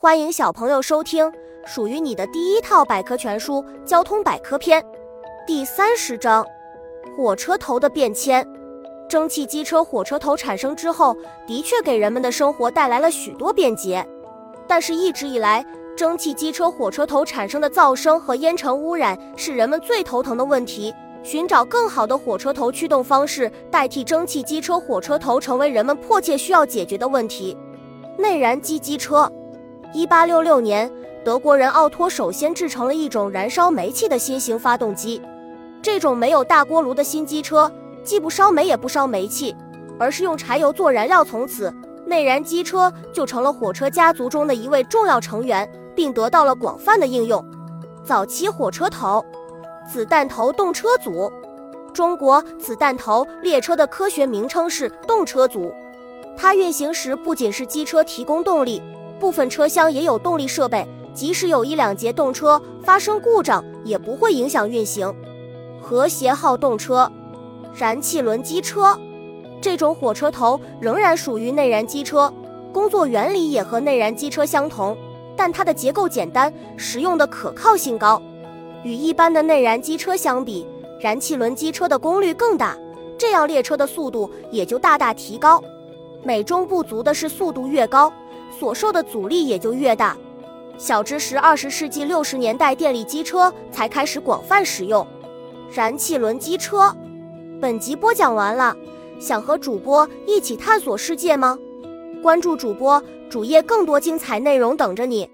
欢迎小朋友收听属于你的第一套百科全书《交通百科篇》第三十章：火车头的变迁。蒸汽机车火车头产生之后，的确给人们的生活带来了许多便捷。但是，一直以来，蒸汽机车火车头产生的噪声和烟尘污染是人们最头疼的问题。寻找更好的火车头驱动方式，代替蒸汽机车火车头，成为人们迫切需要解决的问题。内燃机机车。一八六六年，德国人奥托首先制成了一种燃烧煤气的新型发动机。这种没有大锅炉的新机车，既不烧煤也不烧煤气，而是用柴油做燃料。从此，内燃机车就成了火车家族中的一位重要成员，并得到了广泛的应用。早期火车头，子弹头动车组。中国子弹头列车的科学名称是动车组，它运行时不仅是机车提供动力。部分车厢也有动力设备，即使有一两节动车发生故障，也不会影响运行。和谐号动车，燃气轮机车，这种火车头仍然属于内燃机车，工作原理也和内燃机车相同，但它的结构简单，实用的可靠性高。与一般的内燃机车相比，燃气轮机车的功率更大，这样列车的速度也就大大提高。美中不足的是，速度越高。所受的阻力也就越大。小知识：二十世纪六十年代，电力机车才开始广泛使用。燃气轮机车。本集播讲完了，想和主播一起探索世界吗？关注主播主页，更多精彩内容等着你。